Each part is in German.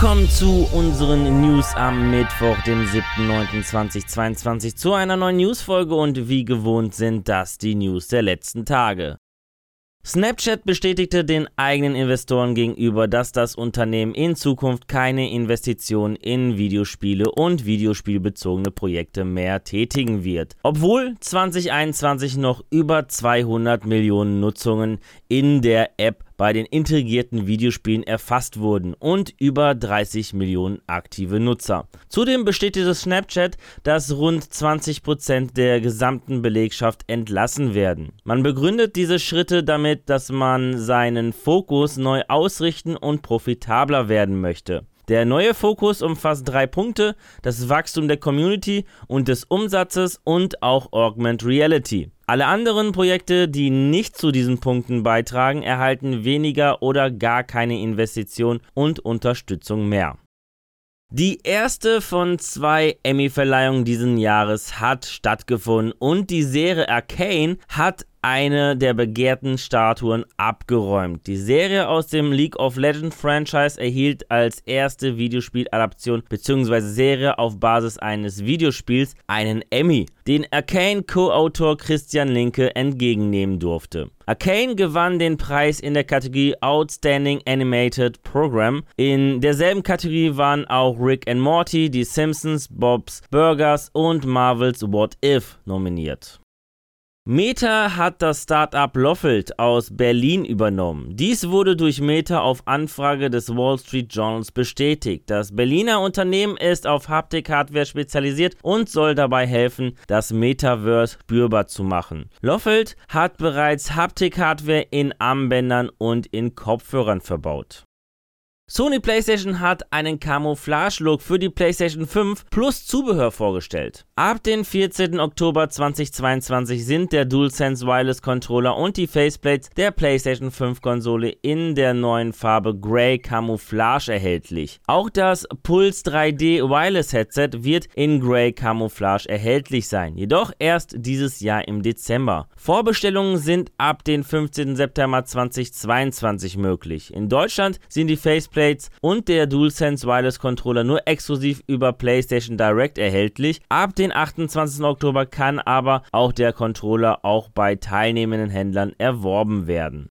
Willkommen zu unseren News am Mittwoch, dem 7.9.2022 zu einer neuen Newsfolge und wie gewohnt sind das die News der letzten Tage. Snapchat bestätigte den eigenen Investoren gegenüber, dass das Unternehmen in Zukunft keine Investitionen in Videospiele und videospielbezogene Projekte mehr tätigen wird. Obwohl 2021 noch über 200 Millionen Nutzungen in der App bei den integrierten Videospielen erfasst wurden und über 30 Millionen aktive Nutzer. Zudem bestätigte Snapchat, dass rund 20% der gesamten Belegschaft entlassen werden. Man begründet diese Schritte damit, dass man seinen Fokus neu ausrichten und profitabler werden möchte. Der neue Fokus umfasst drei Punkte: das Wachstum der Community und des Umsatzes und auch Augmented Reality. Alle anderen Projekte, die nicht zu diesen Punkten beitragen, erhalten weniger oder gar keine Investition und Unterstützung mehr. Die erste von zwei Emmy-Verleihungen diesen Jahres hat stattgefunden und die Serie Arcane hat eine der begehrten Statuen abgeräumt. Die Serie aus dem League of Legends Franchise erhielt als erste Videospieladaption bzw. Serie auf Basis eines Videospiels einen Emmy, den Arcane Co-Autor Christian Linke entgegennehmen durfte. Arcane gewann den Preis in der Kategorie Outstanding Animated Program. In derselben Kategorie waren auch Rick and Morty, Die Simpsons, Bob's Burgers und Marvels What If nominiert. Meta hat das Startup Loffelt aus Berlin übernommen. Dies wurde durch Meta auf Anfrage des Wall Street Journals bestätigt. Das Berliner Unternehmen ist auf Haptik-Hardware spezialisiert und soll dabei helfen, das Metaverse spürbar zu machen. Loffelt hat bereits Haptik-Hardware in Armbändern und in Kopfhörern verbaut. Sony PlayStation hat einen Camouflage-Look für die PlayStation 5 plus Zubehör vorgestellt. Ab dem 14. Oktober 2022 sind der DualSense Wireless Controller und die Faceplates der PlayStation 5 Konsole in der neuen Farbe Grey Camouflage erhältlich. Auch das Pulse 3D Wireless Headset wird in Grey Camouflage erhältlich sein, jedoch erst dieses Jahr im Dezember. Vorbestellungen sind ab dem 15. September 2022 möglich. In Deutschland sind die Faceplates Faceplates und der DualSense Wireless Controller nur exklusiv über PlayStation Direct erhältlich. Ab den 28. Oktober kann aber auch der Controller auch bei teilnehmenden Händlern erworben werden.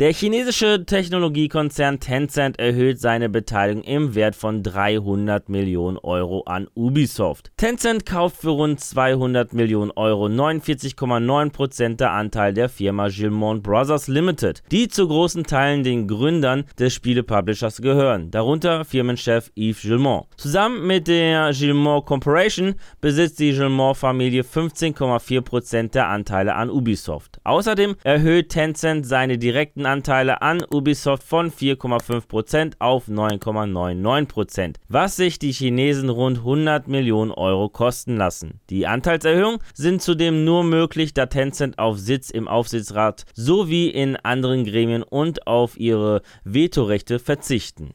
Der chinesische Technologiekonzern Tencent erhöht seine Beteiligung im Wert von 300 Millionen Euro an Ubisoft. Tencent kauft für rund 200 Millionen Euro 49,9% der Anteil der Firma Gilmont Brothers Limited, die zu großen Teilen den Gründern des Spielepublishers gehören, darunter Firmenchef Yves Gilmont. Zusammen mit der Gilmont Corporation besitzt die Gilmont-Familie 15,4% der Anteile an Ubisoft. Außerdem erhöht Tencent seine direkten Anteile an Ubisoft von 4,5% auf 9,99%, was sich die Chinesen rund 100 Millionen Euro kosten lassen. Die Anteilserhöhungen sind zudem nur möglich, da Tencent auf Sitz im Aufsichtsrat sowie in anderen Gremien und auf ihre Vetorechte verzichten.